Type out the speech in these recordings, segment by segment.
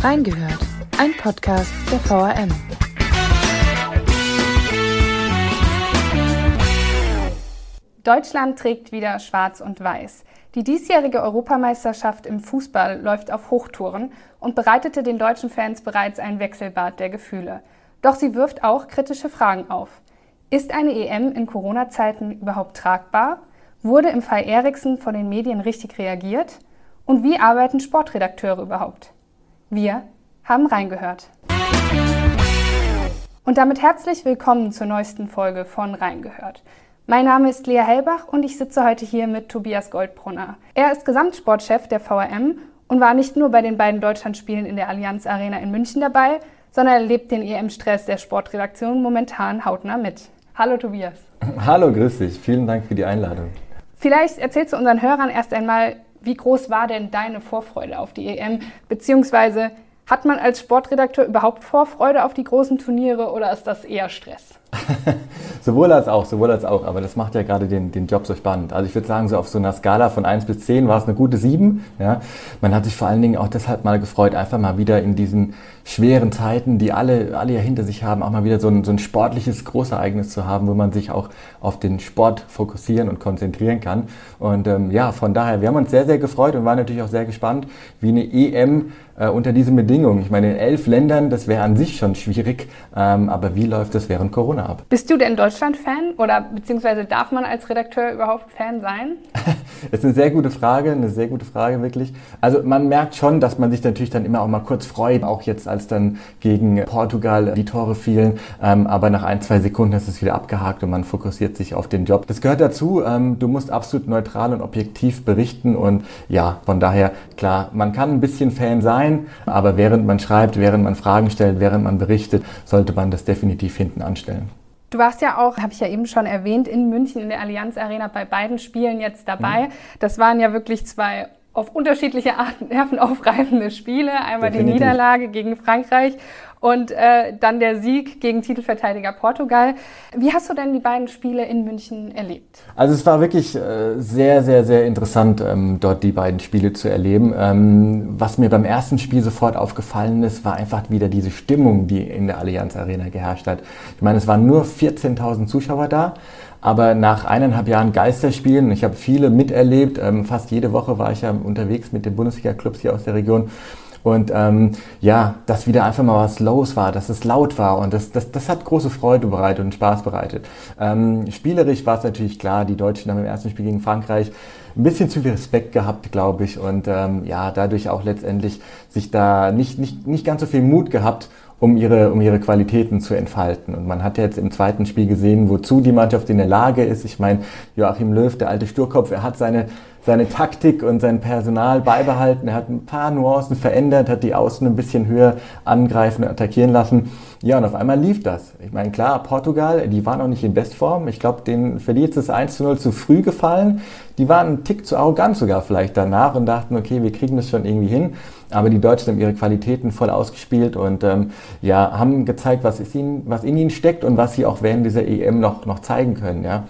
Reingehört, ein Podcast der VRM. Deutschland trägt wieder Schwarz und Weiß. Die diesjährige Europameisterschaft im Fußball läuft auf Hochtouren und bereitete den deutschen Fans bereits ein Wechselbad der Gefühle. Doch sie wirft auch kritische Fragen auf. Ist eine EM in Corona-Zeiten überhaupt tragbar? Wurde im Fall Eriksen von den Medien richtig reagiert? Und wie arbeiten Sportredakteure überhaupt? Wir haben reingehört. Und damit herzlich willkommen zur neuesten Folge von Reingehört. Mein Name ist Lea Hellbach und ich sitze heute hier mit Tobias Goldbrunner. Er ist Gesamtsportchef der VRM und war nicht nur bei den beiden Deutschlandspielen in der Allianz Arena in München dabei, sondern erlebt den EM-Stress der Sportredaktion momentan hautnah mit. Hallo Tobias. Hallo, grüß dich. Vielen Dank für die Einladung. Vielleicht erzählst du unseren Hörern erst einmal, wie groß war denn deine Vorfreude auf die EM? Beziehungsweise hat man als Sportredakteur überhaupt Vorfreude auf die großen Turniere oder ist das eher Stress? sowohl als auch, sowohl als auch. Aber das macht ja gerade den, den Job so spannend. Also ich würde sagen, so auf so einer Skala von 1 bis 10 war es eine gute 7. Ja. Man hat sich vor allen Dingen auch deshalb mal gefreut, einfach mal wieder in diesen schweren Zeiten, die alle, alle ja hinter sich haben, auch mal wieder so ein, so ein sportliches Großereignis zu haben, wo man sich auch auf den Sport fokussieren und konzentrieren kann. Und ähm, ja, von daher, wir haben uns sehr, sehr gefreut und waren natürlich auch sehr gespannt, wie eine EM äh, unter diesen Bedingungen. Ich meine, in elf Ländern, das wäre an sich schon schwierig, ähm, aber wie läuft das während Corona ab? Bist du denn Deutschland-Fan oder beziehungsweise darf man als Redakteur überhaupt Fan sein? das ist eine sehr gute Frage, eine sehr gute Frage wirklich. Also man merkt schon, dass man sich natürlich dann immer auch mal kurz freut, auch jetzt als dann gegen Portugal die Tore fielen, ähm, aber nach ein, zwei Sekunden ist es wieder abgehakt und man fokussiert sich auf den Job. Das gehört dazu, ähm, du musst absolut neutral und objektiv berichten und ja, von daher klar, man kann ein bisschen Fan sein, aber während man schreibt, während man Fragen stellt, während man berichtet, sollte man das definitiv hinten anstellen. Du warst ja auch, habe ich ja eben schon erwähnt, in München in der Allianz Arena bei beiden Spielen jetzt dabei. Mhm. Das waren ja wirklich zwei auf unterschiedliche Arten nervenaufreibende Spiele. Einmal Definitiv. die Niederlage gegen Frankreich und äh, dann der Sieg gegen Titelverteidiger Portugal. Wie hast du denn die beiden Spiele in München erlebt? Also es war wirklich äh, sehr, sehr, sehr interessant, ähm, dort die beiden Spiele zu erleben. Ähm, was mir beim ersten Spiel sofort aufgefallen ist, war einfach wieder diese Stimmung, die in der Allianz Arena geherrscht hat. Ich meine, es waren nur 14.000 Zuschauer da. Aber nach eineinhalb Jahren Geisterspielen, ich habe viele miterlebt, ähm, fast jede Woche war ich ja unterwegs mit den Bundesliga-Clubs hier aus der Region. Und ähm, ja, dass wieder einfach mal was los war, dass es laut war und das, das, das hat große Freude bereitet und Spaß bereitet. Ähm, spielerisch war es natürlich klar, die Deutschen haben im ersten Spiel gegen Frankreich ein bisschen zu viel Respekt gehabt, glaube ich, und ähm, ja, dadurch auch letztendlich sich da nicht, nicht, nicht ganz so viel Mut gehabt, um ihre, um ihre Qualitäten zu entfalten. Und man hat jetzt im zweiten Spiel gesehen, wozu die Mannschaft in der Lage ist. Ich meine, Joachim Löw, der alte Sturkopf, er hat seine, seine Taktik und sein Personal beibehalten. Er hat ein paar Nuancen verändert, hat die Außen ein bisschen höher angreifen und attackieren lassen. Ja, und auf einmal lief das. Ich meine, klar, Portugal, die waren noch nicht in Bestform. Ich glaube, denen verliert es 1 zu 0 zu früh gefallen. Die waren einen Tick zu arrogant sogar vielleicht danach und dachten, okay, wir kriegen das schon irgendwie hin. Aber die Deutschen haben ihre Qualitäten voll ausgespielt und ähm, ja, haben gezeigt, was, ist ihnen, was in ihnen steckt und was sie auch während dieser EM noch, noch zeigen können. Ja.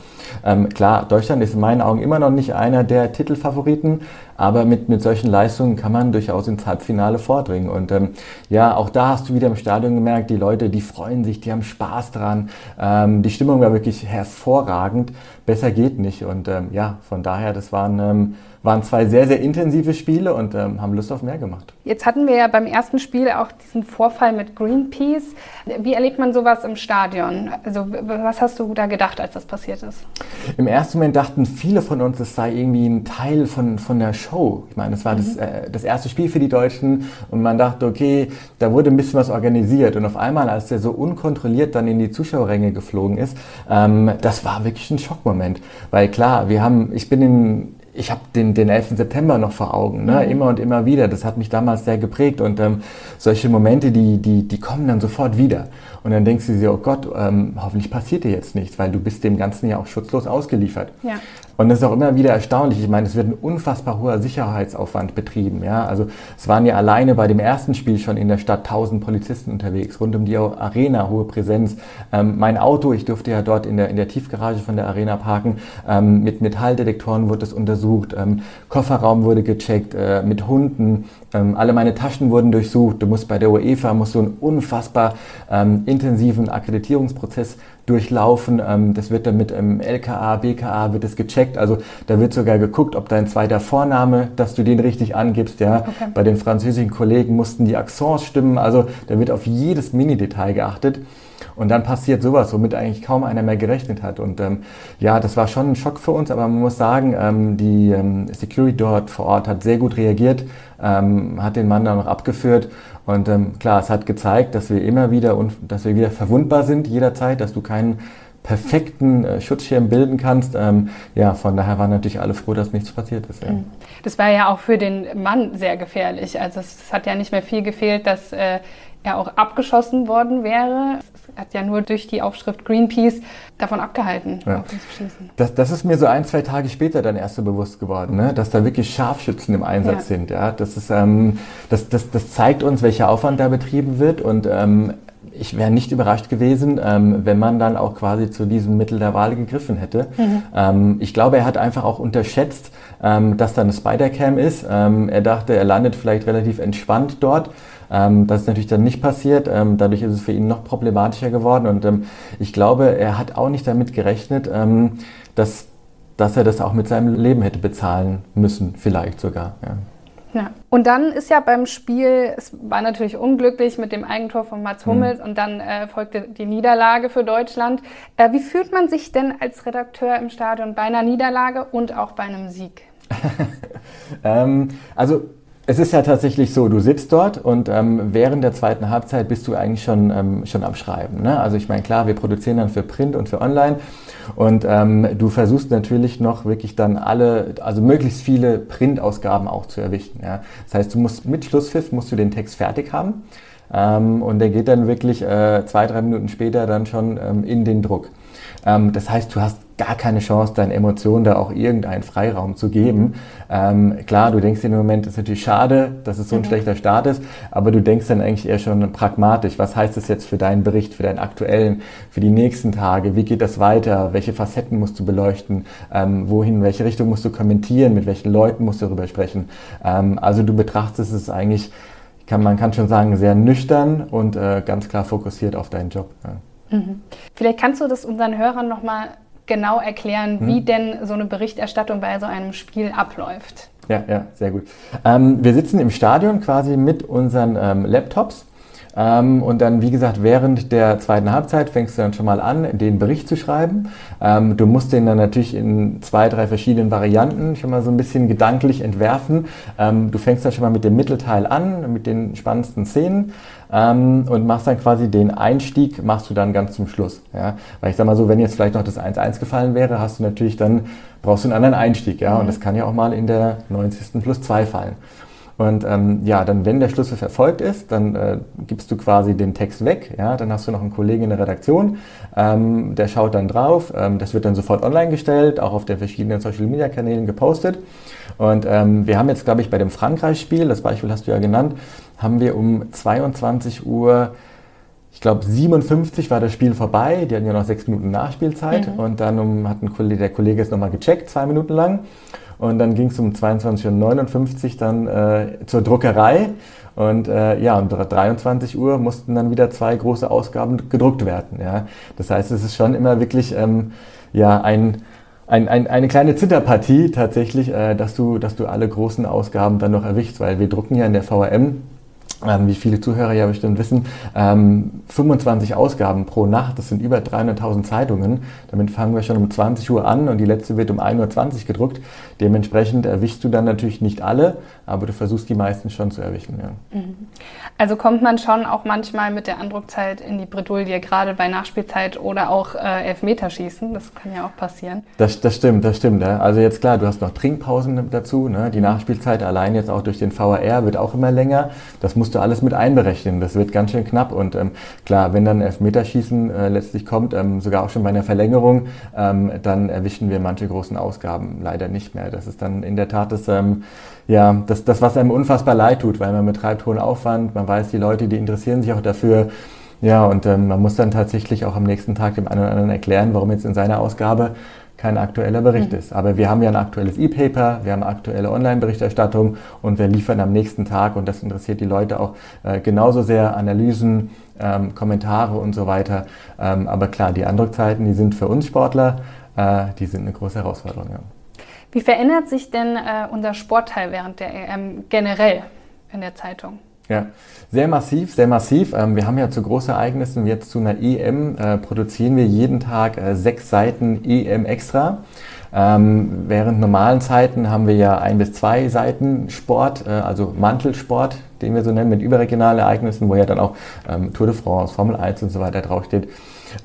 Ähm, klar, Deutschland ist in meinen Augen immer noch nicht einer der Titelfavoriten, aber mit, mit solchen Leistungen kann man durchaus ins Halbfinale vordringen. Und ähm, ja, auch da hast du wieder im Stadion gemerkt, die Leute, die freuen sich, die haben Spaß dran. Ähm, die Stimmung war wirklich hervorragend. Besser geht nicht. Und ähm, ja, von daher, das waren ähm, waren zwei sehr, sehr intensive Spiele und ähm, haben Lust auf mehr gemacht. Jetzt hatten wir ja beim ersten Spiel auch diesen Vorfall mit Greenpeace. Wie erlebt man sowas im Stadion? Also was hast du da gedacht, als das passiert ist? Im ersten Moment dachten viele von uns, es sei irgendwie ein Teil von, von der Show. Ich meine, es war mhm. das, äh, das erste Spiel für die Deutschen und man dachte, okay, da wurde ein bisschen was organisiert. Und auf einmal, als der so unkontrolliert dann in die Zuschauerränge geflogen ist, ähm, das war wirklich ein Schockmoment. Weil klar, wir haben, ich bin in ich habe den, den 11. September noch vor Augen, ne? Mhm. immer und immer wieder. Das hat mich damals sehr geprägt und ähm, solche Momente, die, die, die kommen dann sofort wieder. Und dann denkst du dir, oh Gott, ähm, hoffentlich passiert dir jetzt nichts, weil du bist dem Ganzen ja auch schutzlos ausgeliefert. Ja. Und das ist auch immer wieder erstaunlich. Ich meine, es wird ein unfassbar hoher Sicherheitsaufwand betrieben. Ja? Also es waren ja alleine bei dem ersten Spiel schon in der Stadt 1000 Polizisten unterwegs, rund um die Arena, hohe Präsenz. Ähm, mein Auto, ich durfte ja dort in der, in der Tiefgarage von der Arena parken, ähm, mit Metalldetektoren wurde es untersucht, ähm, Kofferraum wurde gecheckt, äh, mit Hunden, ähm, alle meine Taschen wurden durchsucht. Du musst bei der UEFA musst du einen unfassbar ähm, intensiven Akkreditierungsprozess durchlaufen. Ähm, das wird dann mit ähm, LKA, BKA wird es gecheckt. Also da wird sogar geguckt, ob dein zweiter Vorname, dass du den richtig angibst. Ja, okay. bei den französischen Kollegen mussten die Accents stimmen. Also da wird auf jedes Mini-Detail geachtet. Und dann passiert sowas, womit eigentlich kaum einer mehr gerechnet hat. Und ähm, ja, das war schon ein Schock für uns, aber man muss sagen, ähm, die ähm, Security dort vor Ort hat sehr gut reagiert, ähm, hat den Mann dann noch abgeführt. Und ähm, klar, es hat gezeigt, dass wir immer wieder dass wir wieder verwundbar sind jederzeit, dass du keinen perfekten äh, Schutzschirm bilden kannst. Ähm, ja, von daher waren natürlich alle froh, dass nichts passiert ist. Ja. Mhm. Das war ja auch für den Mann sehr gefährlich. Also es, es hat ja nicht mehr viel gefehlt, dass äh, er auch abgeschossen worden wäre. Hat ja nur durch die Aufschrift Greenpeace davon abgehalten, ja. auf uns zu schießen. Das, das, ist mir so ein, zwei Tage später dann erst so bewusst geworden, ne? dass da wirklich Scharfschützen im Einsatz ja. sind. Ja? Das, ist, ähm, das, das, das zeigt uns, welcher Aufwand da betrieben wird und ähm, ich wäre nicht überrascht gewesen, ähm, wenn man dann auch quasi zu diesem Mittel der Wahl gegriffen hätte. Mhm. Ähm, ich glaube, er hat einfach auch unterschätzt, ähm, dass da eine Spider-Cam ist. Ähm, er dachte, er landet vielleicht relativ entspannt dort. Ähm, das ist natürlich dann nicht passiert. Ähm, dadurch ist es für ihn noch problematischer geworden. Und ähm, ich glaube, er hat auch nicht damit gerechnet, ähm, dass, dass er das auch mit seinem Leben hätte bezahlen müssen, vielleicht sogar. Ja. Ja. Und dann ist ja beim Spiel, es war natürlich unglücklich mit dem Eigentor von Mats mhm. Hummels mhm. und dann äh, folgte die Niederlage für Deutschland. Äh, wie fühlt man sich denn als Redakteur im Stadion bei einer Niederlage und auch bei einem Sieg? ähm, also es ist ja tatsächlich so, du sitzt dort und ähm, während der zweiten Halbzeit bist du eigentlich schon, ähm, schon am Schreiben. Ne? Also ich meine, klar, wir produzieren dann für Print und für Online und ähm, du versuchst natürlich noch wirklich dann alle, also möglichst viele Printausgaben auch zu erwischen. Ja? Das heißt, du musst mit Schlusspfiff musst du den Text fertig haben ähm, und der geht dann wirklich äh, zwei, drei Minuten später dann schon ähm, in den Druck. Ähm, das heißt, du hast gar keine Chance, deinen Emotionen da auch irgendeinen Freiraum zu geben. Ähm, klar, du denkst dir im Moment, das ist natürlich schade, dass es so ein mhm. schlechter Start ist, aber du denkst dann eigentlich eher schon pragmatisch. Was heißt das jetzt für deinen Bericht, für deinen aktuellen, für die nächsten Tage? Wie geht das weiter? Welche Facetten musst du beleuchten? Ähm, wohin, in welche Richtung musst du kommentieren? Mit welchen Leuten musst du darüber sprechen? Ähm, also du betrachtest es eigentlich, kann, man kann schon sagen, sehr nüchtern und äh, ganz klar fokussiert auf deinen Job. Ja. Mhm. Vielleicht kannst du das unseren Hörern nochmal genau erklären, hm. wie denn so eine Berichterstattung bei so einem Spiel abläuft. Ja, ja, sehr gut. Ähm, wir sitzen im Stadion quasi mit unseren ähm, Laptops. Ähm, und dann, wie gesagt, während der zweiten Halbzeit fängst du dann schon mal an, den Bericht zu schreiben. Ähm, du musst den dann natürlich in zwei, drei verschiedenen Varianten schon mal so ein bisschen gedanklich entwerfen. Ähm, du fängst dann schon mal mit dem Mittelteil an, mit den spannendsten Szenen ähm, und machst dann quasi den Einstieg, machst du dann ganz zum Schluss. Ja? Weil ich sag mal so, wenn jetzt vielleicht noch das 1-1 gefallen wäre, hast du natürlich dann, brauchst du einen anderen Einstieg. Ja? Und das kann ja auch mal in der 90. plus 2 fallen. Und ähm, ja, dann, wenn der Schlüssel verfolgt ist, dann äh, gibst du quasi den Text weg. Ja, dann hast du noch einen Kollegen in der Redaktion, ähm, der schaut dann drauf. Ähm, das wird dann sofort online gestellt, auch auf den verschiedenen Social Media Kanälen gepostet. Und ähm, wir haben jetzt, glaube ich, bei dem Frankreich-Spiel, das Beispiel hast du ja genannt, haben wir um 22 Uhr ich glaube, 57 war das Spiel vorbei. Die hatten ja noch sechs Minuten Nachspielzeit. Mhm. Und dann um, hat ein Kollege, der Kollege es nochmal gecheckt, zwei Minuten lang. Und dann ging es um 22.59 Uhr dann äh, zur Druckerei. Und äh, ja, um 23 Uhr mussten dann wieder zwei große Ausgaben gedruckt werden. Ja. Das heißt, es ist schon immer wirklich ähm, ja, ein, ein, ein, eine kleine Zitterpartie tatsächlich, äh, dass, du, dass du alle großen Ausgaben dann noch erwischst, weil wir drucken ja in der VRM wie viele Zuhörer ja bestimmt wissen, ähm, 25 Ausgaben pro Nacht, das sind über 300.000 Zeitungen. Damit fangen wir schon um 20 Uhr an und die letzte wird um 1.20 Uhr gedruckt. Dementsprechend erwischst du dann natürlich nicht alle, aber du versuchst die meisten schon zu erwischen. Ja. Mhm. Also kommt man schon auch manchmal mit der Andruckzeit in die Bredouille, gerade bei Nachspielzeit oder auch äh, Elfmeterschießen, das kann ja auch passieren. Das, das stimmt, das stimmt. Ja. Also jetzt klar, du hast noch Trinkpausen dazu, ne? die Nachspielzeit allein jetzt auch durch den VAR wird auch immer länger. Das musst du alles mit einberechnen. Das wird ganz schön knapp. Und ähm, klar, wenn dann Elfmeterschießen äh, letztlich kommt, ähm, sogar auch schon bei einer Verlängerung, ähm, dann erwischen wir manche großen Ausgaben leider nicht mehr. Das ist dann in der Tat das, ähm, ja, das, das, was einem unfassbar leid tut, weil man betreibt hohen Aufwand, man weiß, die Leute, die interessieren sich auch dafür. Ja, und ähm, man muss dann tatsächlich auch am nächsten Tag dem einen oder anderen erklären, warum jetzt in seiner Ausgabe kein aktueller Bericht mhm. ist. Aber wir haben ja ein aktuelles E-Paper, wir haben aktuelle Online-Berichterstattung und wir liefern am nächsten Tag, und das interessiert die Leute auch äh, genauso sehr, Analysen, ähm, Kommentare und so weiter. Ähm, aber klar, die Andruckzeiten, die sind für uns Sportler, äh, die sind eine große Herausforderung. Ja. Wie verändert sich denn äh, unser Sportteil während der EM generell in der Zeitung? Ja, sehr massiv, sehr massiv. Ähm, wir haben ja zu Großereignissen, jetzt zu einer EM, äh, produzieren wir jeden Tag äh, sechs Seiten EM extra. Ähm, während normalen Zeiten haben wir ja ein bis zwei Seiten Sport, äh, also Mantelsport, den wir so nennen, mit überregionalen Ereignissen, wo ja dann auch ähm, Tour de France, Formel 1 und so weiter draufsteht.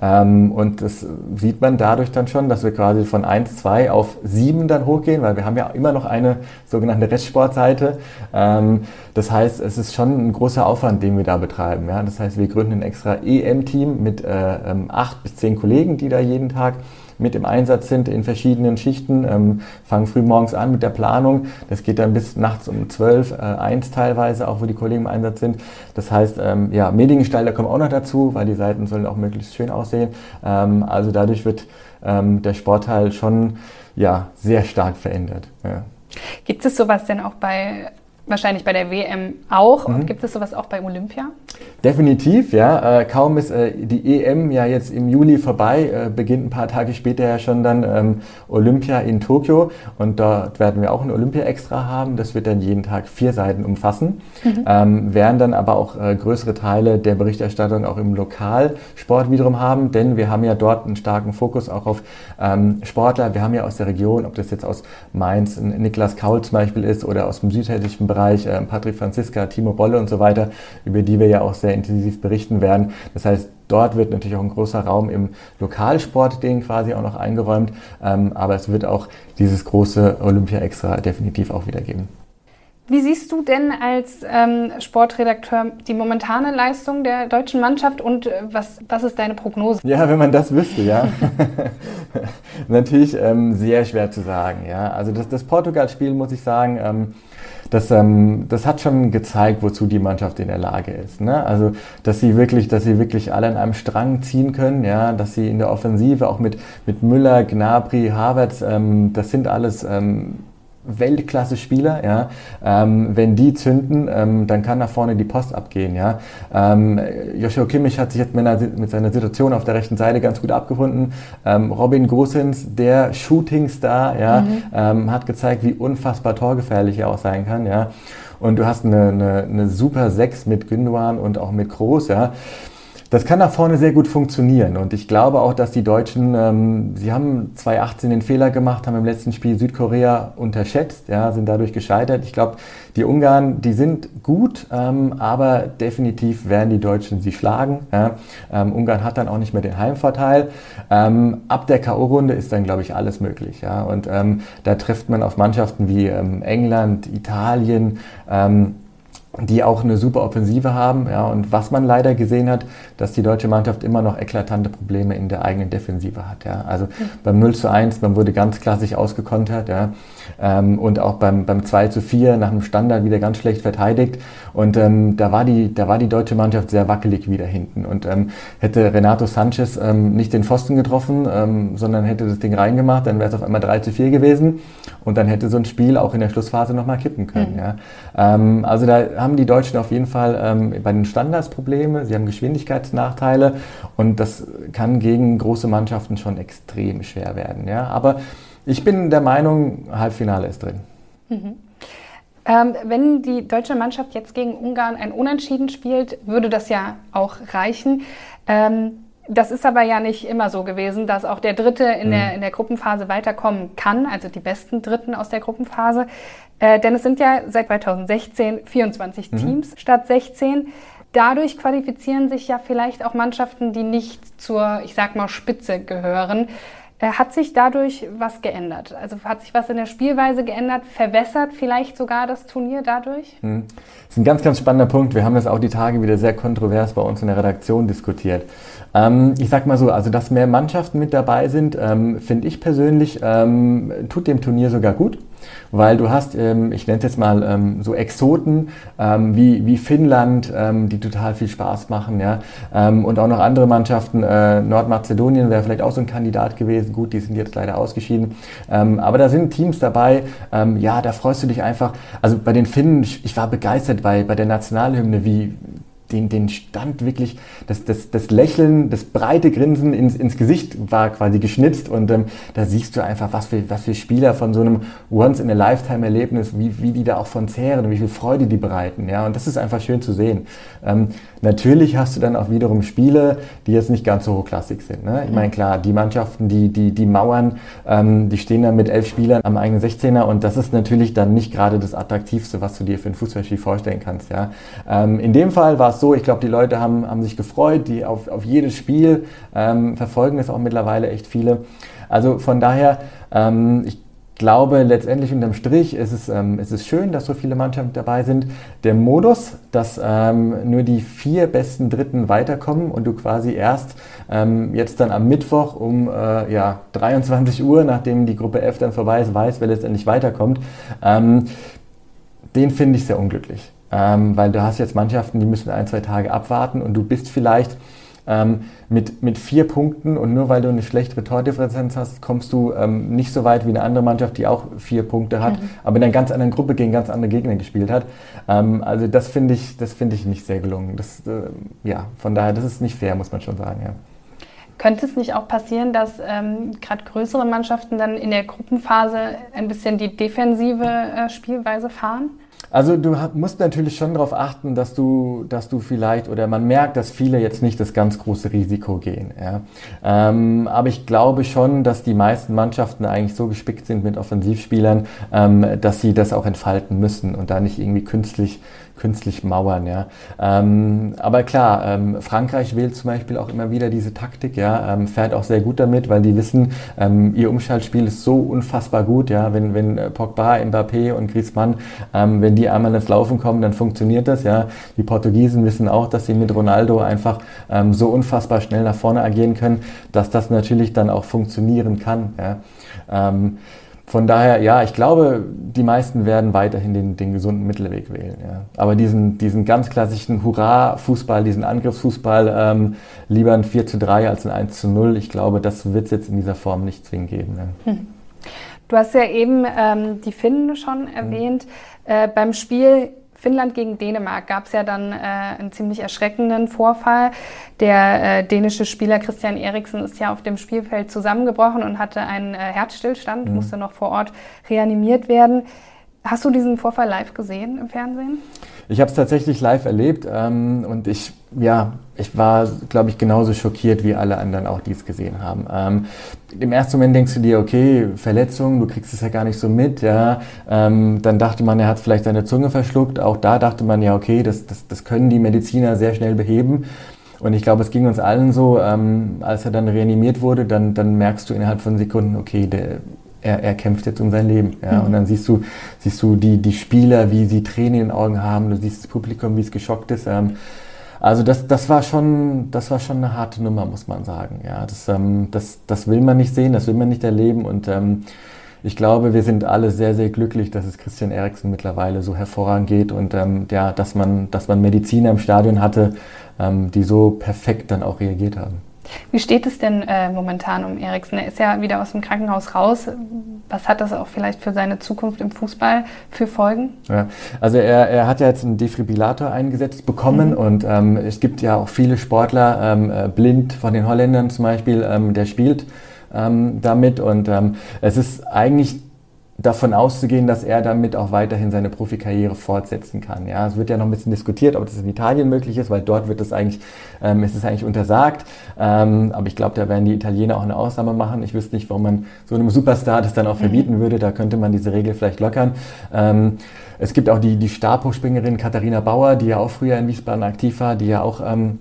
Ähm, und das sieht man dadurch dann schon, dass wir quasi von 1, 2 auf 7 dann hochgehen, weil wir haben ja immer noch eine sogenannte Restsportseite. Ähm, das heißt, es ist schon ein großer Aufwand, den wir da betreiben. Das heißt, wir gründen ein extra EM-Team mit äh, 8 ähm, bis 10 Kollegen, die da jeden Tag mit im Einsatz sind in verschiedenen Schichten, ähm, fangen früh morgens an mit der Planung. Das geht dann bis nachts um 12, äh, 1 teilweise, auch wo die Kollegen im Einsatz sind. Das heißt, ähm, ja, Mediengestalter kommen auch noch dazu, weil die Seiten sollen auch möglichst schön aussehen. Ähm, also dadurch wird ähm, der Sportteil schon ja, sehr stark verändert. Ja. Gibt es sowas denn auch bei Wahrscheinlich bei der WM auch. Mhm. Und gibt es sowas auch bei Olympia? Definitiv, ja. Äh, kaum ist äh, die EM ja jetzt im Juli vorbei, äh, beginnt ein paar Tage später ja schon dann ähm, Olympia in Tokio. Und dort werden wir auch ein Olympia-Extra haben. Das wird dann jeden Tag vier Seiten umfassen. Mhm. Ähm, werden dann aber auch äh, größere Teile der Berichterstattung auch im Lokalsport wiederum haben, denn wir haben ja dort einen starken Fokus auch auf ähm, Sportler. Wir haben ja aus der Region, ob das jetzt aus Mainz Niklas Kaul zum Beispiel ist oder aus dem südhessischen Bereich, Bereich, äh, Patrick Franziska, Timo Bolle und so weiter, über die wir ja auch sehr intensiv berichten werden. Das heißt, dort wird natürlich auch ein großer Raum im Lokalsport den quasi auch noch eingeräumt, ähm, aber es wird auch dieses große Olympia-Extra definitiv auch wieder geben. Wie siehst du denn als ähm, Sportredakteur die momentane Leistung der deutschen Mannschaft und äh, was, was ist deine Prognose? Ja, wenn man das wüsste, ja. Natürlich ähm, sehr schwer zu sagen, ja. Also das, das Portugal-Spiel, muss ich sagen, ähm, das, ähm, das hat schon gezeigt, wozu die Mannschaft in der Lage ist. Ne? Also, dass sie wirklich, dass sie wirklich alle an einem Strang ziehen können, ja, dass sie in der Offensive auch mit, mit Müller, Gnabry, Havertz, ähm, das sind alles ähm, Weltklasse-Spieler, ja. Ähm, wenn die zünden, ähm, dann kann nach vorne die Post abgehen, ja. Ähm, Joshua Kimmich hat sich jetzt mit, einer, mit, seiner Situation auf der rechten Seite ganz gut abgefunden. Ähm, Robin Gosens, der Shootingstar, ja, mhm. Ähm, hat gezeigt, wie unfassbar torgefährlich er auch sein kann, ja. Und du hast eine, eine, eine super Sechs mit Gündogan und auch mit Groß, ja. Das kann nach vorne sehr gut funktionieren und ich glaube auch, dass die Deutschen, ähm, sie haben 2018 den Fehler gemacht, haben im letzten Spiel Südkorea unterschätzt, ja, sind dadurch gescheitert. Ich glaube, die Ungarn, die sind gut, ähm, aber definitiv werden die Deutschen sie schlagen. Ja. Ähm, Ungarn hat dann auch nicht mehr den Heimvorteil. Ähm, ab der K.O.-Runde ist dann, glaube ich, alles möglich. Ja. Und ähm, da trifft man auf Mannschaften wie ähm, England, Italien, die auch eine super Offensive haben. Ja, und was man leider gesehen hat, dass die deutsche Mannschaft immer noch eklatante Probleme in der eigenen Defensive hat. Ja. Also mhm. beim 0 zu 1, man wurde ganz klassisch ausgekontert. Ja. Ähm, und auch beim, beim 2 zu 4 nach dem Standard wieder ganz schlecht verteidigt. Und ähm, da, war die, da war die deutsche Mannschaft sehr wackelig wieder hinten. Und ähm, hätte Renato Sanchez ähm, nicht den Pfosten getroffen, ähm, sondern hätte das Ding reingemacht, dann wäre es auf einmal 3 zu 4 gewesen. Und dann hätte so ein Spiel auch in der Schlussphase nochmal kippen können. Mhm. Ja. Ähm, also da haben die Deutschen auf jeden Fall ähm, bei den Standards Probleme, sie haben Geschwindigkeitsnachteile und das kann gegen große Mannschaften schon extrem schwer werden. Ja? Aber ich bin der Meinung, Halbfinale ist drin. Mhm. Ähm, wenn die deutsche Mannschaft jetzt gegen Ungarn ein Unentschieden spielt, würde das ja auch reichen. Ähm, das ist aber ja nicht immer so gewesen, dass auch der Dritte in, mhm. der, in der Gruppenphase weiterkommen kann, also die besten Dritten aus der Gruppenphase. Äh, denn es sind ja seit 2016 24 mhm. Teams statt 16. Dadurch qualifizieren sich ja vielleicht auch Mannschaften, die nicht zur, ich sag mal, Spitze gehören. Äh, hat sich dadurch was geändert? Also hat sich was in der Spielweise geändert? Verwässert vielleicht sogar das Turnier dadurch? Hm. Das ist ein ganz, ganz spannender Punkt. Wir haben das auch die Tage wieder sehr kontrovers bei uns in der Redaktion diskutiert. Ähm, ich sag mal so, also dass mehr Mannschaften mit dabei sind, ähm, finde ich persönlich, ähm, tut dem Turnier sogar gut weil du hast, ähm, ich nenne es jetzt mal ähm, so Exoten ähm, wie, wie Finnland, ähm, die total viel Spaß machen, ja, ähm, und auch noch andere Mannschaften. Äh, Nordmazedonien wäre vielleicht auch so ein Kandidat gewesen. Gut, die sind jetzt leider ausgeschieden, aber da sind Teams dabei. ja, da freust du dich einfach. Also bei den Finnen, ich, ich war begeistert bei bei der Nationalhymne, wie den, den Stand wirklich, das, das, das Lächeln, das breite Grinsen ins, ins Gesicht war quasi geschnitzt und ähm, da siehst du einfach, was für, was für Spieler von so einem Once-in-a-Lifetime-Erlebnis, wie, wie die da auch von zehren und wie viel Freude die bereiten. Ja? Und das ist einfach schön zu sehen. Ähm, natürlich hast du dann auch wiederum Spiele, die jetzt nicht ganz so hochklassig sind. Ne? Ich meine, klar, die Mannschaften, die, die, die Mauern, ähm, die stehen dann mit elf Spielern am eigenen 16er und das ist natürlich dann nicht gerade das Attraktivste, was du dir für ein Fußballspiel vorstellen kannst. Ja? Ähm, in dem Fall war es so, ich glaube, die Leute haben, haben sich gefreut, die auf, auf jedes Spiel ähm, verfolgen es auch mittlerweile echt viele. Also von daher, ähm, ich glaube, letztendlich unterm Strich ist es, ähm, ist es schön, dass so viele Mannschaften dabei sind. Der Modus, dass ähm, nur die vier besten Dritten weiterkommen und du quasi erst ähm, jetzt dann am Mittwoch um äh, ja, 23 Uhr, nachdem die Gruppe F dann vorbei ist, weiß, wer letztendlich weiterkommt, ähm, den finde ich sehr unglücklich ähm, weil du hast jetzt Mannschaften, die müssen ein, zwei Tage abwarten und du bist vielleicht ähm, mit, mit vier Punkten und nur weil du eine schlechtere Tordifferenz hast, kommst du ähm, nicht so weit wie eine andere Mannschaft, die auch vier Punkte hat, mhm. aber in einer ganz anderen Gruppe gegen ganz andere Gegner gespielt hat. Ähm, also das finde ich, das ich nicht sehr gelungen. Das, äh, ja, von daher, das ist nicht fair, muss man schon sagen. Ja. Könnte es nicht auch passieren, dass ähm, gerade größere Mannschaften dann in der Gruppenphase ein bisschen die defensive äh, Spielweise fahren? Also du musst natürlich schon darauf achten, dass du, dass du vielleicht, oder man merkt, dass viele jetzt nicht das ganz große Risiko gehen. Ja. Ähm, aber ich glaube schon, dass die meisten Mannschaften eigentlich so gespickt sind mit Offensivspielern, ähm, dass sie das auch entfalten müssen und da nicht irgendwie künstlich künstlich mauern. Ja. Ähm, aber klar, ähm, Frankreich wählt zum Beispiel auch immer wieder diese Taktik, ja, ähm, fährt auch sehr gut damit, weil die wissen, ähm, ihr Umschaltspiel ist so unfassbar gut. Ja. Wenn, wenn äh, Pogba, Mbappé und Griezmann, ähm, wenn die einmal ins Laufen kommen, dann funktioniert das. Ja. Die Portugiesen wissen auch, dass sie mit Ronaldo einfach ähm, so unfassbar schnell nach vorne agieren können, dass das natürlich dann auch funktionieren kann. Ja. Von daher, ja, ich glaube, die meisten werden weiterhin den, den gesunden Mittelweg wählen. Ja. Aber diesen, diesen ganz klassischen Hurra-Fußball, diesen Angriffsfußball, ähm, lieber ein 4 zu 3 als ein 1 zu 0, ich glaube, das wird es jetzt in dieser Form nicht zwingend geben. Ja. Hm. Du hast ja eben ähm, die Finnen schon erwähnt. Hm. Äh, beim Spiel Finnland gegen Dänemark gab es ja dann äh, einen ziemlich erschreckenden Vorfall. Der äh, dänische Spieler Christian Eriksen ist ja auf dem Spielfeld zusammengebrochen und hatte einen äh, Herzstillstand, mhm. musste noch vor Ort reanimiert werden. Hast du diesen Vorfall live gesehen im Fernsehen? Ich habe es tatsächlich live erlebt ähm, und ich, ja, ich war, glaube ich, genauso schockiert wie alle anderen auch, die es gesehen haben. Ähm, Im ersten Moment denkst du dir, okay, Verletzung, du kriegst es ja gar nicht so mit. Ja. Ähm, dann dachte man, er hat vielleicht seine Zunge verschluckt. Auch da dachte man ja, okay, das, das, das können die Mediziner sehr schnell beheben. Und ich glaube, es ging uns allen so, ähm, als er dann reanimiert wurde, dann, dann merkst du innerhalb von Sekunden, okay, der er, er kämpft jetzt um sein Leben. Ja? Mhm. Und dann siehst du, siehst du die, die Spieler, wie sie Tränen in den Augen haben, du siehst das Publikum, wie es geschockt ist. Ähm, also das, das, war schon, das war schon eine harte Nummer, muss man sagen. Ja, das, ähm, das, das will man nicht sehen, das will man nicht erleben. Und ähm, ich glaube, wir sind alle sehr, sehr glücklich, dass es Christian Eriksen mittlerweile so hervorragend geht und ähm, ja, dass, man, dass man Mediziner im Stadion hatte, ähm, die so perfekt dann auch reagiert haben. Wie steht es denn äh, momentan um Eriksen? Er ist ja wieder aus dem Krankenhaus raus. Was hat das auch vielleicht für seine Zukunft im Fußball für Folgen? Ja, also er, er hat ja jetzt einen Defibrillator eingesetzt bekommen mhm. und ähm, es gibt ja auch viele Sportler, ähm, äh, Blind von den Holländern zum Beispiel, ähm, der spielt ähm, damit und ähm, es ist eigentlich davon auszugehen, dass er damit auch weiterhin seine Profikarriere fortsetzen kann. Ja, es wird ja noch ein bisschen diskutiert, ob das in Italien möglich ist, weil dort wird es eigentlich, ähm, ist es eigentlich untersagt. Ähm, aber ich glaube, da werden die Italiener auch eine Ausnahme machen. Ich wüsste nicht, warum man so einem Superstar das dann auch verbieten mhm. würde. Da könnte man diese Regel vielleicht lockern. Ähm, es gibt auch die, die Stabhochspringerin Katharina Bauer, die ja auch früher in Wiesbaden aktiv war, die ja auch ähm,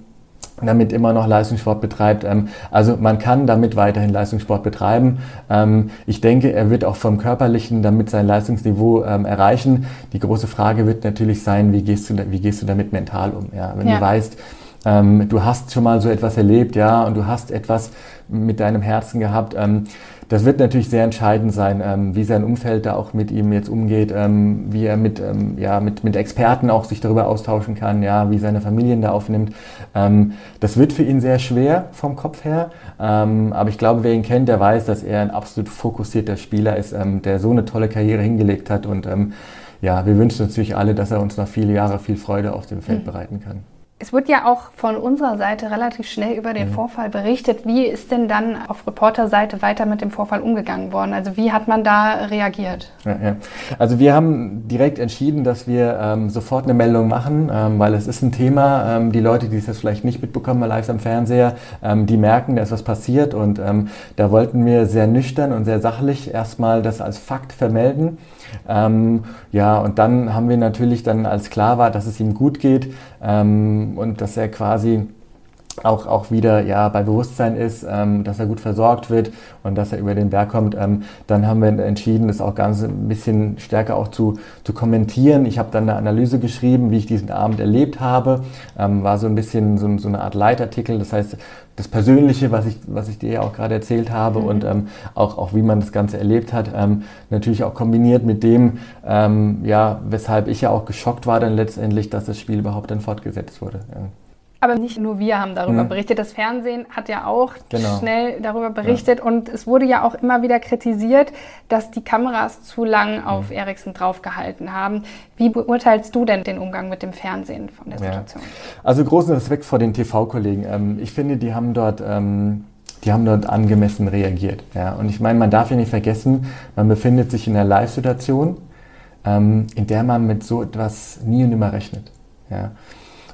damit immer noch Leistungssport betreibt. Ähm, also man kann damit weiterhin Leistungssport betreiben. Ähm, ich denke, er wird auch vom Körperlichen damit sein Leistungsniveau ähm, erreichen. Die große Frage wird natürlich sein, wie gehst du, wie gehst du damit mental um? Ja, wenn ja. du weißt, du hast schon mal so etwas erlebt, ja, und du hast etwas mit deinem Herzen gehabt, das wird natürlich sehr entscheidend sein, ähm, wie sein Umfeld da auch mit ihm jetzt umgeht, ähm, wie er mit, ähm, ja, mit, mit Experten auch sich darüber austauschen kann, ja, wie seine Familien da aufnimmt. Ähm, das wird für ihn sehr schwer vom Kopf her, ähm, aber ich glaube, wer ihn kennt, der weiß, dass er ein absolut fokussierter Spieler ist, ähm, der so eine tolle Karriere hingelegt hat und ja, wir wünschen natürlich alle, dass er uns noch viele Jahre viel Freude auf dem Feld mhm. bereiten kann. Es wird ja auch von unserer Seite relativ schnell über den mhm. Vorfall berichtet. Wie ist denn dann auf Reporterseite weiter mit dem Vorfall umgegangen worden? Also wie hat man da reagiert? Ja, ja. Also wir haben direkt entschieden, dass wir ähm, sofort eine Meldung machen, ähm, weil es ist ein Thema. Ähm, die Leute, die es jetzt vielleicht nicht mitbekommen, live am Fernseher, ähm, die merken, da ist was passiert und ähm, da wollten wir sehr nüchtern und sehr sachlich erstmal das als Fakt vermelden. Ähm, ja, und dann haben wir natürlich dann, als klar war, dass es ihm gut geht ähm, und dass er quasi auch, auch wieder ja, bei Bewusstsein ist, ähm, dass er gut versorgt wird und dass er über den Berg kommt, ähm, dann haben wir entschieden, das auch ganz ein bisschen stärker auch zu, zu kommentieren. Ich habe dann eine Analyse geschrieben, wie ich diesen Abend erlebt habe. Ähm, war so ein bisschen so, so, eine Art Leitartikel, das heißt, das Persönliche, was ich, was ich dir ja auch gerade erzählt habe mhm. und ähm, auch, auch wie man das Ganze erlebt hat, ähm, natürlich auch kombiniert mit dem, ähm, ja, weshalb ich ja auch geschockt war dann letztendlich, dass das Spiel überhaupt dann fortgesetzt wurde. Ja. Aber nicht nur wir haben darüber mhm. berichtet. Das Fernsehen hat ja auch genau. schnell darüber berichtet ja. und es wurde ja auch immer wieder kritisiert, dass die Kameras zu lang auf mhm. Ericsson draufgehalten haben. Wie beurteilst du denn den Umgang mit dem Fernsehen von der Situation? Ja. Also großen Respekt vor den TV-Kollegen. Ähm, ich finde, die haben dort ähm, die haben dort angemessen reagiert. Ja? Und ich meine, man darf ja nicht vergessen, man befindet sich in einer Live-Situation, ähm, in der man mit so etwas nie und nimmer rechnet. Ja?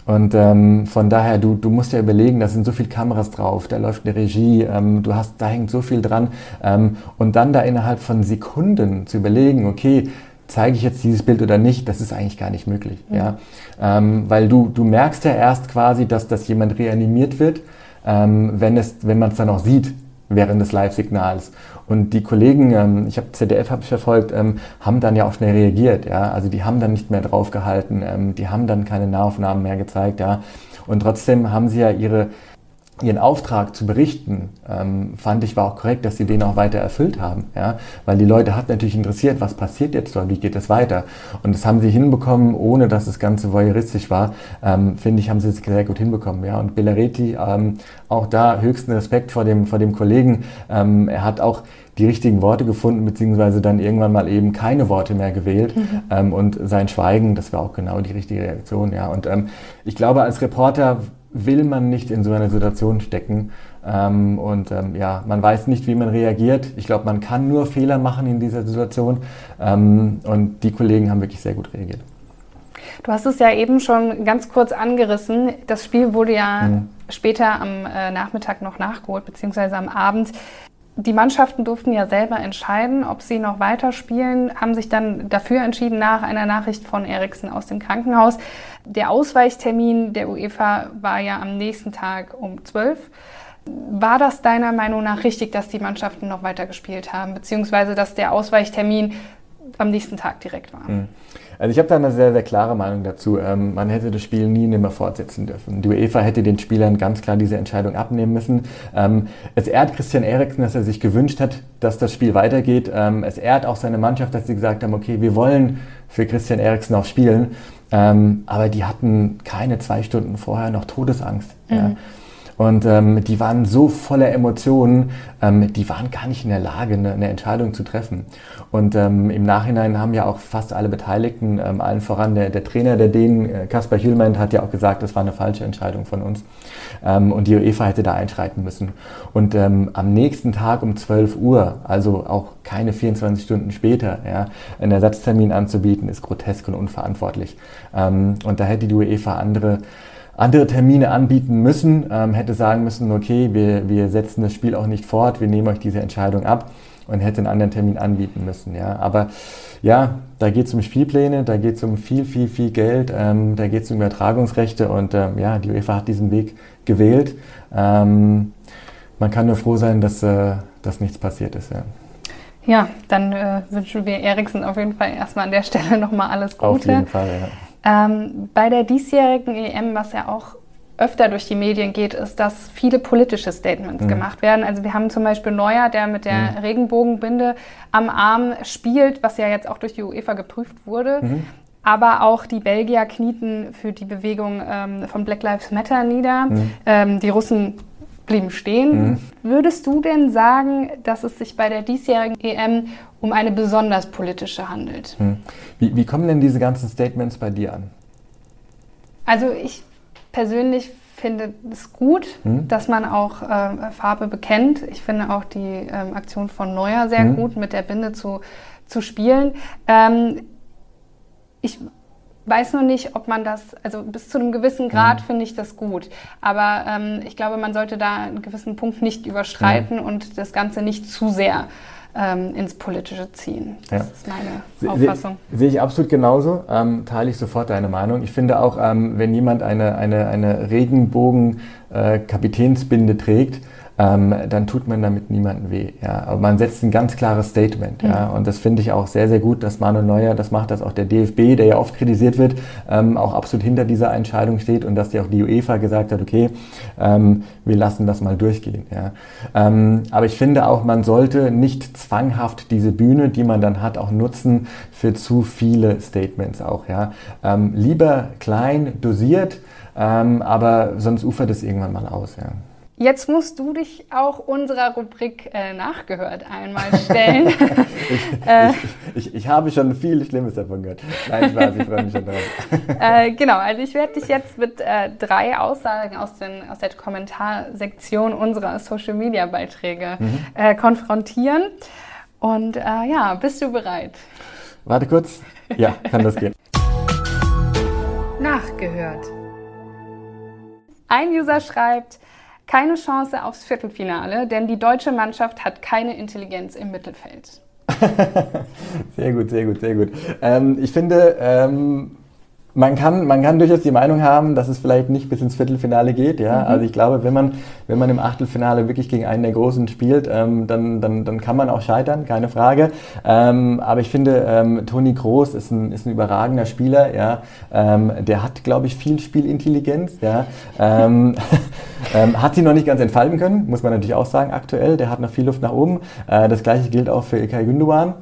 Und ähm, von daher, du, du musst ja überlegen, da sind so viele Kameras drauf, da läuft eine Regie, ähm, du hast, da hängt so viel dran. Ähm, und dann da innerhalb von Sekunden zu überlegen, okay, zeige ich jetzt dieses Bild oder nicht, das ist eigentlich gar nicht möglich. Mhm. Ja? Ähm, weil du, du merkst ja erst quasi, dass das jemand reanimiert wird, ähm, wenn, es, wenn man es dann auch sieht während des Live-Signals. Und die Kollegen, ähm, ich habe ZDF habe ich verfolgt, ähm, haben dann ja auch schnell reagiert. Ja? Also die haben dann nicht mehr draufgehalten, ähm, die haben dann keine Nahaufnahmen mehr gezeigt. Ja? Und trotzdem haben sie ja ihre ihren Auftrag zu berichten, ähm, fand ich war auch korrekt, dass sie den auch weiter erfüllt haben, ja, weil die Leute hat natürlich interessiert, was passiert jetzt dort, wie geht es weiter, und das haben sie hinbekommen, ohne dass das Ganze voyeuristisch war, ähm, finde ich, haben sie es sehr gut hinbekommen, ja, und Bellaretti, ähm, auch da höchsten Respekt vor dem vor dem Kollegen, ähm, er hat auch die richtigen Worte gefunden, beziehungsweise dann irgendwann mal eben keine Worte mehr gewählt. Mhm. Ähm, und sein Schweigen, das war auch genau die richtige Reaktion. Ja. Und ähm, ich glaube, als Reporter will man nicht in so einer Situation stecken. Ähm, und ähm, ja, man weiß nicht, wie man reagiert. Ich glaube, man kann nur Fehler machen in dieser Situation. Ähm, und die Kollegen haben wirklich sehr gut reagiert. Du hast es ja eben schon ganz kurz angerissen. Das Spiel wurde ja mhm. später am äh, Nachmittag noch nachgeholt, beziehungsweise am Abend. Die Mannschaften durften ja selber entscheiden, ob sie noch weiterspielen, haben sich dann dafür entschieden nach einer Nachricht von Eriksen aus dem Krankenhaus. Der Ausweichtermin der UEFA war ja am nächsten Tag um 12. War das deiner Meinung nach richtig, dass die Mannschaften noch weiter gespielt haben, beziehungsweise dass der Ausweichtermin am nächsten Tag direkt war? Mhm. Also ich habe da eine sehr, sehr klare Meinung dazu. Ähm, man hätte das Spiel nie nimmer fortsetzen dürfen. Die UEFA hätte den Spielern ganz klar diese Entscheidung abnehmen müssen. Ähm, es ehrt Christian Eriksen, dass er sich gewünscht hat, dass das Spiel weitergeht. Ähm, es ehrt auch seine Mannschaft, dass sie gesagt haben, okay, wir wollen für Christian Eriksen auch spielen. Ähm, aber die hatten keine zwei Stunden vorher noch Todesangst. Mhm. Ja. Und ähm, die waren so voller Emotionen, ähm, die waren gar nicht in der Lage, eine, eine Entscheidung zu treffen. Und ähm, im Nachhinein haben ja auch fast alle Beteiligten, ähm, allen voran der, der Trainer der Dänen, äh, Kaspar Hüllmann, hat ja auch gesagt, das war eine falsche Entscheidung von uns. Ähm, und die UEFA hätte da einschreiten müssen. Und ähm, am nächsten Tag um 12 Uhr, also auch keine 24 Stunden später, ja, einen Ersatztermin anzubieten, ist grotesk und unverantwortlich. Ähm, und da hätte die UEFA andere andere Termine anbieten müssen, ähm, hätte sagen müssen, okay, wir, wir setzen das Spiel auch nicht fort, wir nehmen euch diese Entscheidung ab. und hätte einen anderen Termin anbieten müssen. Ja. Aber ja, da geht es um Spielpläne, da geht es um viel, viel, viel Geld, ähm, da geht es um Übertragungsrechte und ähm, ja, die UEFA hat diesen Weg gewählt. Ähm, man kann nur froh sein, dass, äh, dass nichts passiert ist. Ja. Ja, dann äh, wünschen wir Eriksen auf jeden Fall erstmal an der Stelle nochmal alles Gute. Auf jeden Fall, ja. Ähm, bei der diesjährigen EM, was ja auch öfter durch die Medien geht, ist, dass viele politische Statements mhm. gemacht werden. Also wir haben zum Beispiel Neuer, der mit der mhm. Regenbogenbinde am Arm spielt, was ja jetzt auch durch die UEFA geprüft wurde. Mhm. Aber auch die Belgier knieten für die Bewegung ähm, von Black Lives Matter nieder. Mhm. Ähm, die Russen blieben stehen. Mhm. Würdest du denn sagen, dass es sich bei der diesjährigen EM um eine besonders politische handelt? Mhm. Wie, wie kommen denn diese ganzen Statements bei dir an? Also ich persönlich finde es gut, mhm. dass man auch äh, Farbe bekennt. Ich finde auch die ähm, Aktion von Neuer sehr mhm. gut, mit der Binde zu, zu spielen. Ähm, ich weiß nur nicht, ob man das, also bis zu einem gewissen Grad mhm. finde ich das gut. Aber ähm, ich glaube, man sollte da einen gewissen Punkt nicht überschreiten mhm. und das Ganze nicht zu sehr ähm, ins Politische ziehen. Das ja. ist meine Auffassung. Se, sehe ich absolut genauso, ähm, teile ich sofort deine Meinung. Ich finde auch, ähm, wenn jemand eine, eine, eine Regenbogen-Kapitänsbinde äh, trägt, ähm, dann tut man damit niemandem weh. Ja. Aber man setzt ein ganz klares Statement. Mhm. Ja. Und das finde ich auch sehr, sehr gut, dass Manuel Neuer das macht, dass auch der DFB, der ja oft kritisiert wird, ähm, auch absolut hinter dieser Entscheidung steht und dass ja auch die UEFA gesagt hat, okay, ähm, wir lassen das mal durchgehen. Ja. Ähm, aber ich finde auch, man sollte nicht zwanghaft diese Bühne, die man dann hat, auch nutzen für zu viele Statements auch. Ja. Ähm, lieber klein, dosiert, ähm, aber sonst ufert es irgendwann mal aus. Ja. Jetzt musst du dich auch unserer Rubrik äh, nachgehört einmal stellen. ich, äh, ich, ich, habe schon viel Schlimmes davon gehört. Nein, Spaß, ich freue mich schon drauf. äh, genau, also ich werde dich jetzt mit äh, drei Aussagen aus, den, aus der Kommentarsektion unserer Social-Media-Beiträge mhm. Äh, konfrontieren. Und äh, ja, bist du bereit? Warte kurz. Ja, kann das gehen. Nachgehört. Ein User schreibt, keine Chance aufs Viertelfinale, denn die deutsche Mannschaft hat keine Intelligenz im Mittelfeld. sehr gut, sehr gut, sehr gut. Ähm, ich finde, ähm, man kann, man kann durchaus die Meinung haben, dass es vielleicht nicht bis ins Viertelfinale geht. Ja? Mhm. Also ich glaube, wenn man, wenn man im Achtelfinale wirklich gegen einen der Großen spielt, ähm, dann, dann, dann kann man auch scheitern, keine Frage. Ähm, aber ich finde, ähm, Toni Kroos ist ein, ist ein überragender Spieler. Ja? Ähm, der hat, glaube ich, viel Spielintelligenz. Ja? Ähm, ähm, hat sie noch nicht ganz entfalten können, muss man natürlich auch sagen, aktuell. Der hat noch viel Luft nach oben. Äh, das gleiche gilt auch für Ilkay Gündogan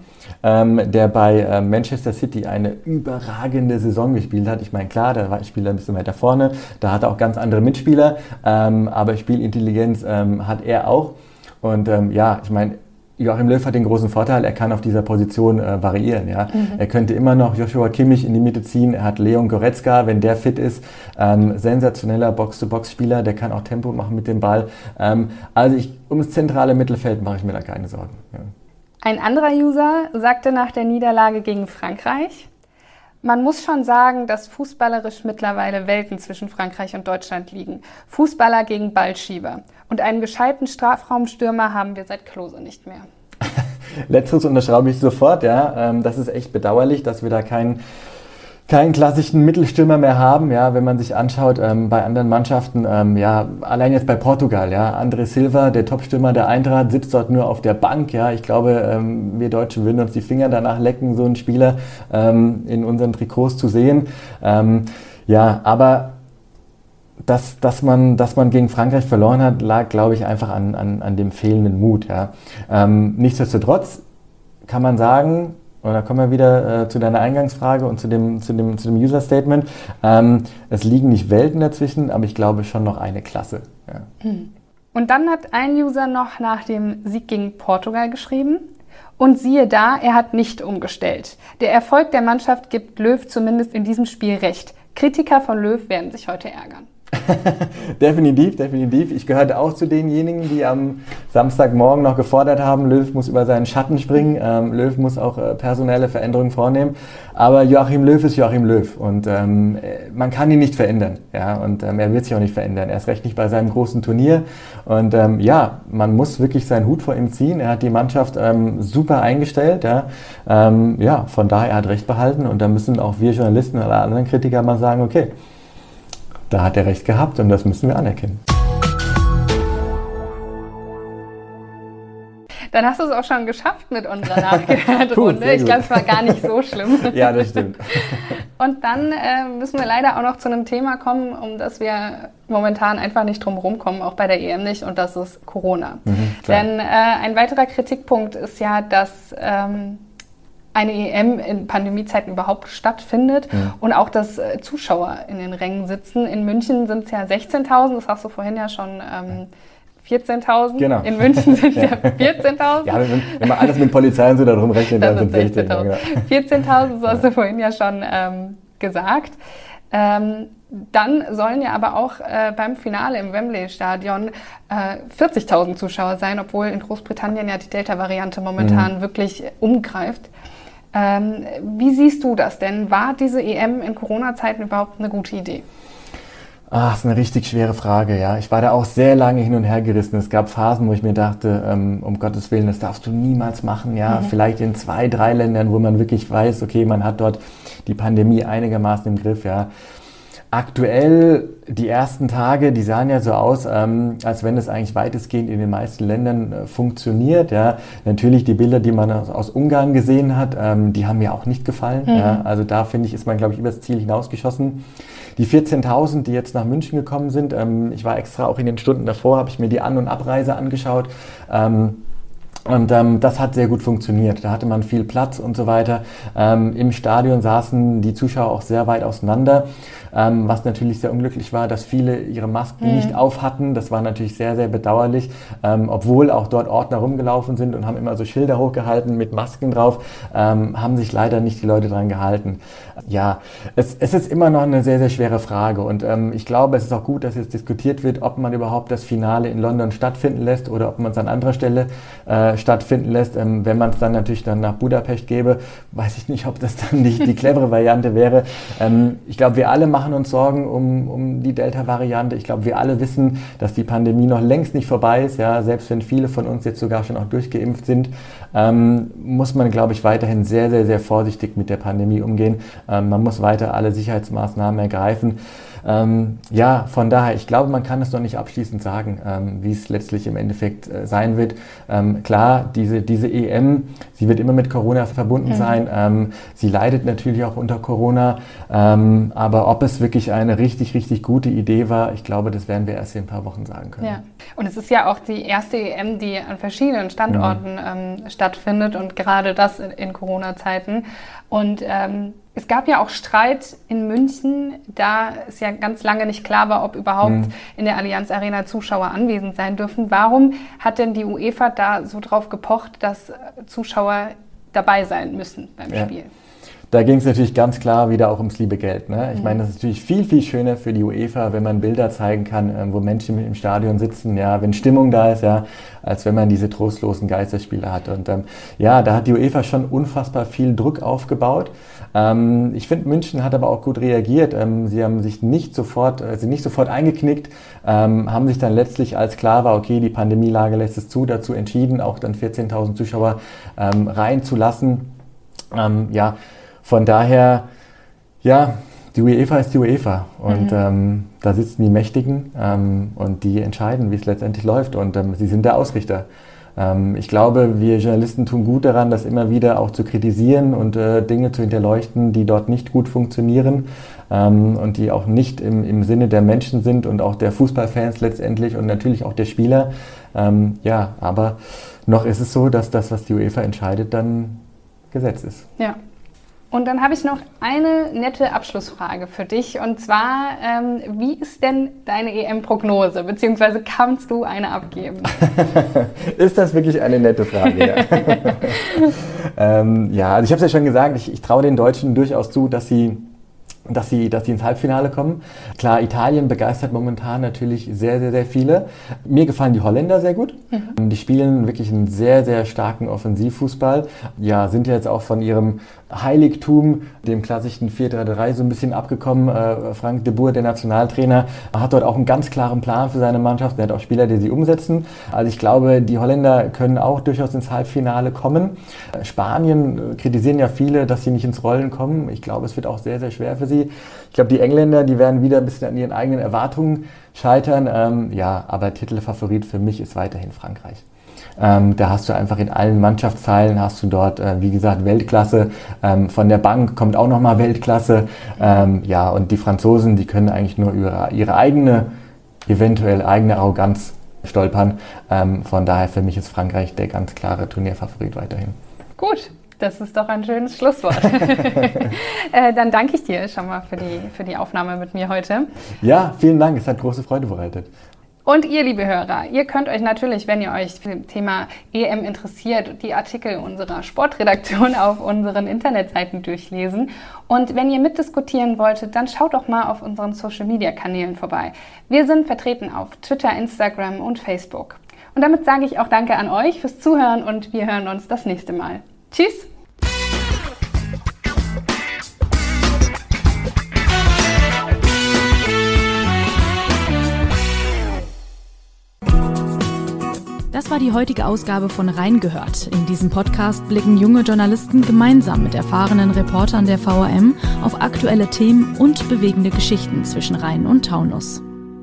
ähm, der bei äh, Manchester City eine überragende Saison gespielt hat. Ich meine, klar, da war ein Spieler ein bisschen weiter vorne, da hat er auch ganz andere Mitspieler, ähm, aber Spielintelligenz ähm, hat er auch. Und ähm, ja, ich meine, Joachim Löw hat den großen Vorteil, er kann auf dieser Position äh, variieren. Ja? Mhm. Er könnte immer noch Joshua Kimmich in die Mitte ziehen. Er hat Leon Goretzka, wenn der fit ist, ähm, sensationeller Box-to-Box-Spieler, der kann auch Tempo machen mit dem Ball. Ähm, also ich, ums zentrale Mittelfeld mache ich mir da keine Sorgen. Ein anderer User sagte nach der Niederlage gegen Frankreich, man muss schon sagen, dass fußballerisch mittlerweile Welten zwischen Frankreich und Deutschland liegen. Fußballer gegen Ballschieber. Und einen gescheiten Strafraumstürmer haben wir seit Klose nicht mehr. Letzteres unterschreibe ich sofort, ja. Ähm, das ist echt bedauerlich, dass wir da keinen keinen klassischen Mittelstürmer mehr haben, ja, wenn man sich anschaut ähm, bei anderen Mannschaften, ähm, ja, allein jetzt bei Portugal, ja, André Silva, der Topstürmer der Eintracht, sitzt dort nur auf der Bank, ja, ich glaube, ähm, wir Deutschen würden uns die Finger danach lecken, so einen Spieler ähm, in unseren Trikots zu sehen, ähm, ja, aber dass, dass, man, dass man gegen Frankreich verloren hat, lag, glaube ich, einfach an, an, an dem fehlenden Mut. Ja. Ähm, nichtsdestotrotz kann man sagen, und da kommen wir wieder äh, zu deiner Eingangsfrage und zu dem, zu dem, zu dem User-Statement. Ähm, es liegen nicht Welten dazwischen, aber ich glaube schon noch eine Klasse. Ja. Hm. Und dann hat ein User noch nach dem Sieg gegen Portugal geschrieben. Und siehe da, er hat nicht umgestellt. Der Erfolg der Mannschaft gibt Löw zumindest in diesem Spiel recht. Kritiker von Löw werden sich heute ärgern. definitiv, definitiv. Ich gehörte auch zu denjenigen, die am Samstagmorgen noch gefordert haben, Löw muss über seinen Schatten springen, ähm, Löw muss auch äh, personelle Veränderungen vornehmen. Aber Joachim Löw ist Joachim Löw und ähm, man kann ihn nicht verändern. Ja? Und ähm, er wird sich auch nicht verändern. Er ist recht nicht bei seinem großen Turnier. Und ähm, ja, man muss wirklich seinen Hut vor ihm ziehen. Er hat die Mannschaft ähm, super eingestellt. Ja? Ähm, ja, von daher, er hat recht behalten. Und da müssen auch wir Journalisten und alle anderen Kritiker mal sagen, okay, da hat er recht gehabt und das müssen wir anerkennen. Dann hast du es auch schon geschafft mit unserer Nachgehört-Runde. ich glaube, es war gar nicht so schlimm. ja, das stimmt. Und dann äh, müssen wir leider auch noch zu einem Thema kommen, um das wir momentan einfach nicht drum rumkommen, auch bei der EM nicht, und das ist Corona. Mhm, Denn äh, ein weiterer Kritikpunkt ist ja, dass ähm, eine EM in Pandemiezeiten überhaupt stattfindet mhm. und auch, dass äh, Zuschauer in den Rängen sitzen. In München sind es ja 16.000, das hast du vorhin ja schon ähm, 14.000. Genau. In München sind es ja 14.000. ja, wenn, wenn man alles mit Polizei und so darum rechnet, dann, dann sind es 16.000. 14.000, das hast du vorhin ja schon ähm, gesagt. Ähm, dann sollen ja aber auch äh, beim Finale im Wembley-Stadion äh, 40.000 Zuschauer sein, obwohl in Großbritannien ja die Delta-Variante momentan mhm. wirklich umgreift. Ähm, wie siehst du das denn? War diese EM in Corona-Zeiten überhaupt eine gute Idee? Ach, das ist eine richtig schwere Frage, ja. Ich war da auch sehr lange hin und her gerissen. Es gab Phasen, wo ich mir dachte, ähm, um Gottes Willen, das darfst du niemals machen, ja. Mhm. Vielleicht in zwei, drei Ländern, wo man wirklich weiß, okay, man hat dort die Pandemie einigermaßen im Griff, ja. Aktuell, die ersten Tage, die sahen ja so aus, ähm, als wenn es eigentlich weitestgehend in den meisten Ländern äh, funktioniert. Ja. Natürlich die Bilder, die man aus, aus Ungarn gesehen hat, ähm, die haben mir auch nicht gefallen. Mhm. Ja. Also da finde ich, ist man, glaube ich, übers Ziel hinausgeschossen. Die 14.000, die jetzt nach München gekommen sind, ähm, ich war extra auch in den Stunden davor, habe ich mir die An- und Abreise angeschaut. Ähm, und ähm, das hat sehr gut funktioniert. Da hatte man viel Platz und so weiter. Ähm, Im Stadion saßen die Zuschauer auch sehr weit auseinander, ähm, was natürlich sehr unglücklich war, dass viele ihre Masken mhm. nicht auf hatten. Das war natürlich sehr, sehr bedauerlich, ähm, obwohl auch dort Ordner rumgelaufen sind und haben immer so Schilder hochgehalten mit Masken drauf, ähm, haben sich leider nicht die Leute dran gehalten. Ja, es, es ist immer noch eine sehr, sehr schwere Frage und ähm, ich glaube, es ist auch gut, dass jetzt diskutiert wird, ob man überhaupt das Finale in London stattfinden lässt oder ob man es an anderer Stelle äh, stattfinden lässt. Ähm, wenn man es dann natürlich dann nach Budapest gäbe, weiß ich nicht, ob das dann nicht die clevere Variante wäre. Ähm, ich glaube, wir alle machen uns Sorgen um, um die Delta-Variante. Ich glaube, wir alle wissen, dass die Pandemie noch längst nicht vorbei ist. Ja, selbst wenn viele von uns jetzt sogar schon auch durchgeimpft sind, ähm, muss man, glaube ich, weiterhin sehr, sehr, sehr vorsichtig mit der Pandemie umgehen. Ähm, man muss weiter alle Sicherheitsmaßnahmen ergreifen. Ähm, ja, von daher, ich glaube, man kann es noch nicht abschließend sagen, ähm, wie es letztlich im Endeffekt äh, sein wird. Ähm, klar, diese, diese EM, sie wird immer mit Corona verbunden mhm. sein. Ähm, sie leidet natürlich auch unter Corona. Ähm, aber ob es wirklich eine richtig, richtig gute Idee war, ich glaube, das werden wir erst in ein paar Wochen sagen können. Ja. Und es ist ja auch die erste EM, die an verschiedenen Standorten mhm. Ähm, stattfindet und gerade das in, in Corona-Zeiten. Und ähm, es gab ja auch Streit in München, da es ja ganz lange nicht klar war, ob überhaupt mhm. in der Allianz Arena Zuschauer anwesend sein dürfen. Warum hat denn die UEFA da so drauf gepocht, dass Zuschauer dabei sein müssen beim ja. Spiel? Da ging es natürlich ganz klar wieder auch ums liebe Geld. Ne? Ich mhm. meine, das ist natürlich viel, viel schöner für die UEFA, wenn man Bilder zeigen kann, ähm, wo Menschen im Stadion sitzen, ja, wenn Stimmung da ist, ja, als wenn man diese trostlosen Geisterspiele hat. Und ähm, ja, da hat die UEFA schon unfassbar viel Druck aufgebaut. Ähm, ich finde, München hat aber auch gut reagiert. Ähm, sie haben sich nicht sofort, äh, sind nicht sofort eingeknickt, ähm, haben sich dann letztlich, als klar war, okay, die Pandemielage lässt es zu, dazu entschieden, auch dann 14.000 Zuschauer ähm, reinzulassen. ja, von daher, ja, die UEFA ist die UEFA und mhm. ähm, da sitzen die Mächtigen ähm, und die entscheiden, wie es letztendlich läuft und ähm, sie sind der Ausrichter. Ähm, ich glaube, wir Journalisten tun gut daran, das immer wieder auch zu kritisieren und äh, Dinge zu hinterleuchten, die dort nicht gut funktionieren ähm, und die auch nicht im, im Sinne der Menschen sind und auch der Fußballfans letztendlich und natürlich auch der Spieler. Ähm, ja, aber noch ist es so, dass das, was die UEFA entscheidet, dann Gesetz ist. Ja. Und dann habe ich noch eine nette Abschlussfrage für dich. Und zwar, ähm, wie ist denn deine EM-Prognose? Beziehungsweise kannst du eine abgeben? ist das wirklich eine nette Frage? Ja, ähm, ja also ich habe es ja schon gesagt, ich, ich traue den Deutschen durchaus zu, dass sie dass sie, dass sie ins Halbfinale kommen. Klar, Italien begeistert momentan natürlich sehr, sehr, sehr viele. Mir gefallen die Holländer sehr gut. Mhm. Die spielen wirklich einen sehr, sehr starken Offensivfußball. Ja, sind jetzt auch von ihrem Heiligtum, dem klassischen 4-3-3, so ein bisschen abgekommen. Äh, Frank de Boer, der Nationaltrainer, hat dort auch einen ganz klaren Plan für seine Mannschaft. Er hat auch Spieler, die sie umsetzen. Also ich glaube, die Holländer können auch durchaus ins Halbfinale kommen. Spanien äh, kritisieren ja viele, dass sie nicht ins Rollen kommen. Ich glaube, es wird auch sehr, sehr schwer für sie. Ich glaube, die Engländer, die werden wieder ein bisschen an ihren eigenen Erwartungen scheitern. Ähm, ja, aber Titelfavorit für mich ist weiterhin Frankreich. Ähm, da hast du einfach in allen Mannschaftsteilen hast du dort, äh, wie gesagt, Weltklasse. Ähm, von der Bank kommt auch nochmal Weltklasse. Ähm, ja, und die Franzosen, die können eigentlich nur über ihre eigene, eventuell eigene Arroganz stolpern. Ähm, von daher für mich ist Frankreich der ganz klare Turnierfavorit weiterhin. Gut, das ist doch ein schönes Schlusswort. äh, dann danke ich dir schon mal für die, für die Aufnahme mit mir heute. Ja, vielen Dank. Es hat große Freude bereitet. Und ihr, liebe Hörer, ihr könnt euch natürlich, wenn ihr euch für das Thema EM interessiert, die Artikel unserer Sportredaktion auf unseren Internetseiten durchlesen. Und wenn ihr mitdiskutieren wolltet, dann schaut doch mal auf unseren Social-Media-Kanälen vorbei. Wir sind vertreten auf Twitter, Instagram und Facebook. Und damit sage ich auch Danke an euch fürs Zuhören und wir hören uns das nächste Mal. Tschüss! Das war die heutige Ausgabe von Reingehört. In diesem Podcast blicken junge Journalisten gemeinsam mit erfahrenen Reportern der VRM auf aktuelle Themen und bewegende Geschichten zwischen Rhein und Taunus.